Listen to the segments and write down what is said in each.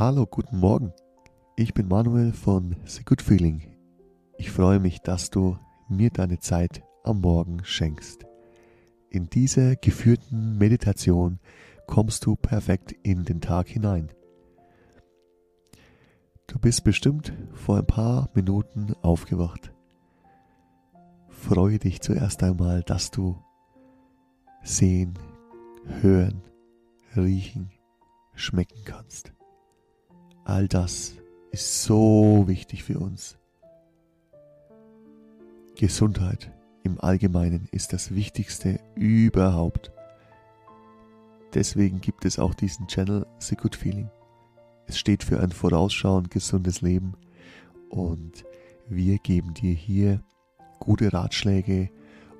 Hallo, guten Morgen. Ich bin Manuel von The Good Feeling. Ich freue mich, dass du mir deine Zeit am Morgen schenkst. In dieser geführten Meditation kommst du perfekt in den Tag hinein. Du bist bestimmt vor ein paar Minuten aufgewacht. Freue dich zuerst einmal, dass du sehen, hören, riechen, schmecken kannst. All das ist so wichtig für uns. Gesundheit im Allgemeinen ist das Wichtigste überhaupt. Deswegen gibt es auch diesen Channel The Good Feeling. Es steht für ein vorausschauend gesundes Leben und wir geben dir hier gute Ratschläge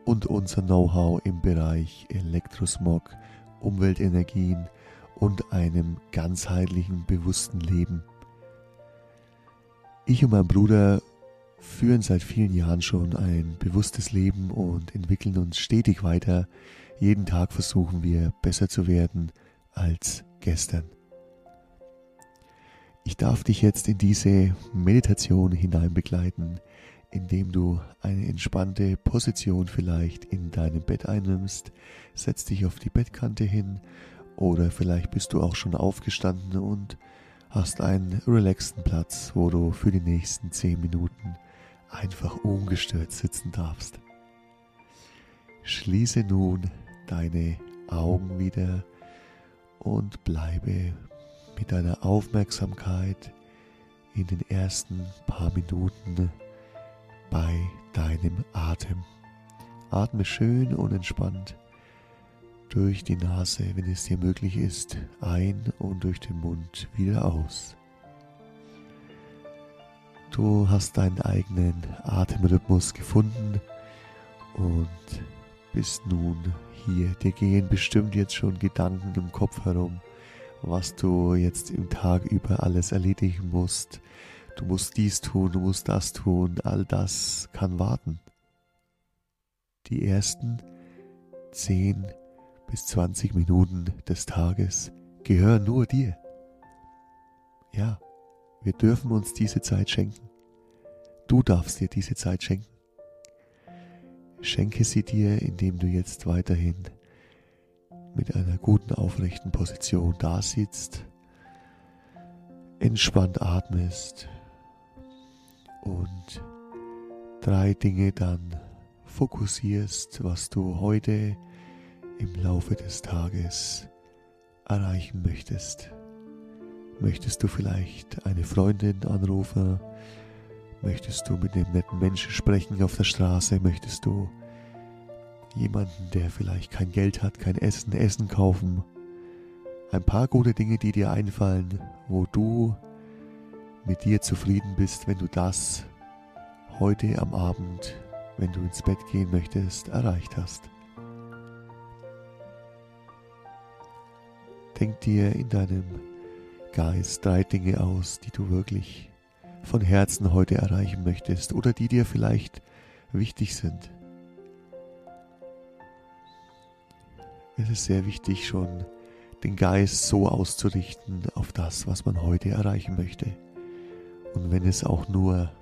und unser Know-how im Bereich Elektrosmog, Umweltenergien und einem ganzheitlichen, bewussten Leben. Ich und mein Bruder führen seit vielen Jahren schon ein bewusstes Leben und entwickeln uns stetig weiter. Jeden Tag versuchen wir besser zu werden als gestern. Ich darf dich jetzt in diese Meditation hinein begleiten, indem du eine entspannte Position vielleicht in deinem Bett einnimmst. Setz dich auf die Bettkante hin oder vielleicht bist du auch schon aufgestanden und hast einen relaxten Platz, wo du für die nächsten 10 Minuten einfach ungestört sitzen darfst. Schließe nun deine Augen wieder und bleibe mit deiner Aufmerksamkeit in den ersten paar Minuten bei deinem Atem. Atme schön und entspannt durch die Nase, wenn es dir möglich ist, ein und durch den Mund wieder aus. Du hast deinen eigenen Atemrhythmus gefunden und bist nun hier. Dir gehen bestimmt jetzt schon Gedanken im Kopf herum, was du jetzt im Tag über alles erledigen musst. Du musst dies tun, du musst das tun, all das kann warten. Die ersten zehn bis 20 Minuten des Tages gehören nur dir. Ja, wir dürfen uns diese Zeit schenken. Du darfst dir diese Zeit schenken. Schenke sie dir, indem du jetzt weiterhin mit einer guten aufrechten Position da sitzt, entspannt atmest und drei Dinge dann fokussierst, was du heute im Laufe des Tages erreichen möchtest. Möchtest du vielleicht eine Freundin anrufen? Möchtest du mit einem netten Menschen sprechen auf der Straße? Möchtest du jemanden, der vielleicht kein Geld hat, kein Essen, Essen kaufen? Ein paar gute Dinge, die dir einfallen, wo du mit dir zufrieden bist, wenn du das heute am Abend, wenn du ins Bett gehen möchtest, erreicht hast. Denk dir in deinem Geist drei Dinge aus, die du wirklich von Herzen heute erreichen möchtest oder die dir vielleicht wichtig sind. Es ist sehr wichtig, schon den Geist so auszurichten auf das, was man heute erreichen möchte. Und wenn es auch nur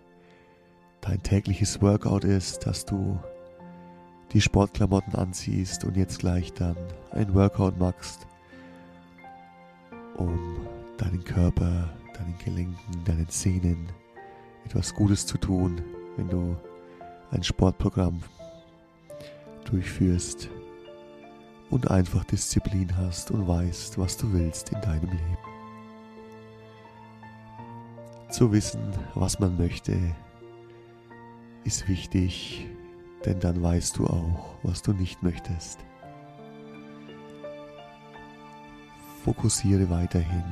dein tägliches Workout ist, dass du die Sportklamotten anziehst und jetzt gleich dann ein Workout machst, um deinen Körper, deinen Gelenken, deinen Zähnen etwas Gutes zu tun, wenn du ein Sportprogramm durchführst und einfach Disziplin hast und weißt, was du willst in deinem Leben. Zu wissen, was man möchte, ist wichtig, denn dann weißt du auch, was du nicht möchtest. Fokussiere weiterhin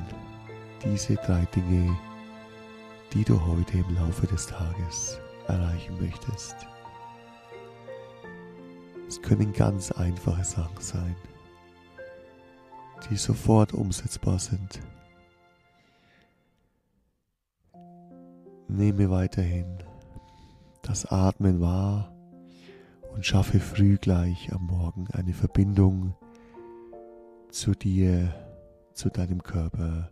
diese drei Dinge, die du heute im Laufe des Tages erreichen möchtest. Es können ganz einfache Sachen sein, die sofort umsetzbar sind. Nehme weiterhin das Atmen wahr und schaffe früh gleich am Morgen eine Verbindung zu dir, zu deinem Körper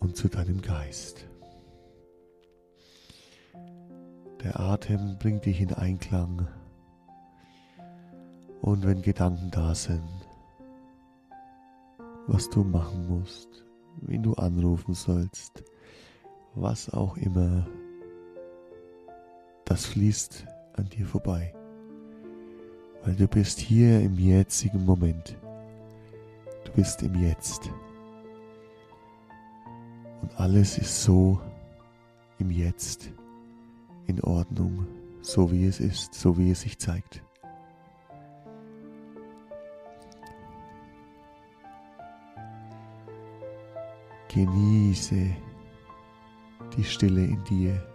und zu deinem Geist. Der Atem bringt dich in Einklang und wenn Gedanken da sind, was du machen musst, wen du anrufen sollst, was auch immer, das fließt an dir vorbei, weil du bist hier im jetzigen Moment. Bist im Jetzt. Und alles ist so im Jetzt in Ordnung, so wie es ist, so wie es sich zeigt. Genieße die Stille in dir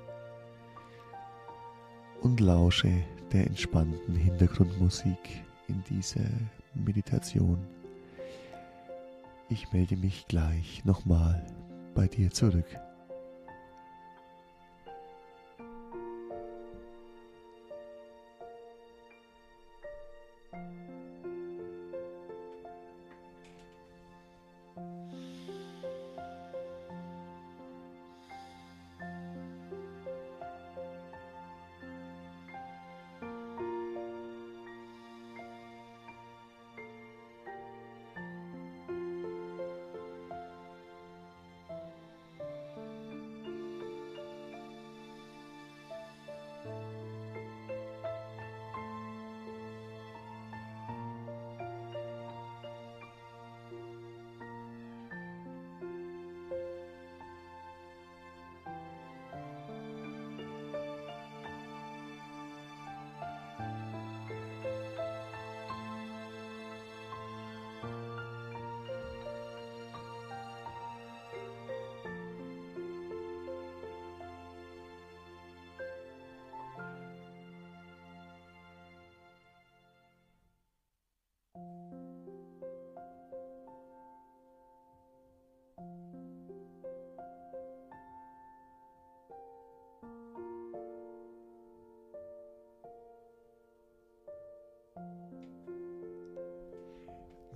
und lausche der entspannten Hintergrundmusik in dieser Meditation. Ich melde mich gleich nochmal bei dir zurück.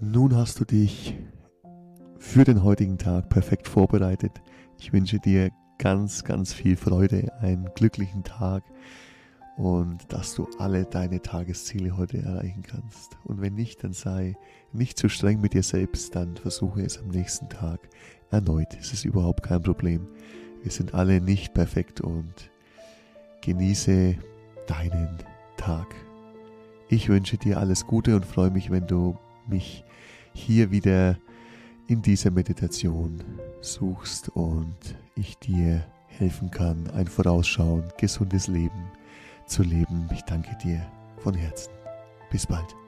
Nun hast du dich für den heutigen Tag perfekt vorbereitet. Ich wünsche dir ganz, ganz viel Freude, einen glücklichen Tag und dass du alle deine Tagesziele heute erreichen kannst. Und wenn nicht, dann sei nicht zu streng mit dir selbst, dann versuche es am nächsten Tag erneut. Es ist überhaupt kein Problem. Wir sind alle nicht perfekt und genieße deinen Tag. Ich wünsche dir alles Gute und freue mich, wenn du mich hier wieder in dieser Meditation suchst und ich dir helfen kann, ein Vorausschauen, gesundes Leben zu leben. Ich danke dir von Herzen. Bis bald.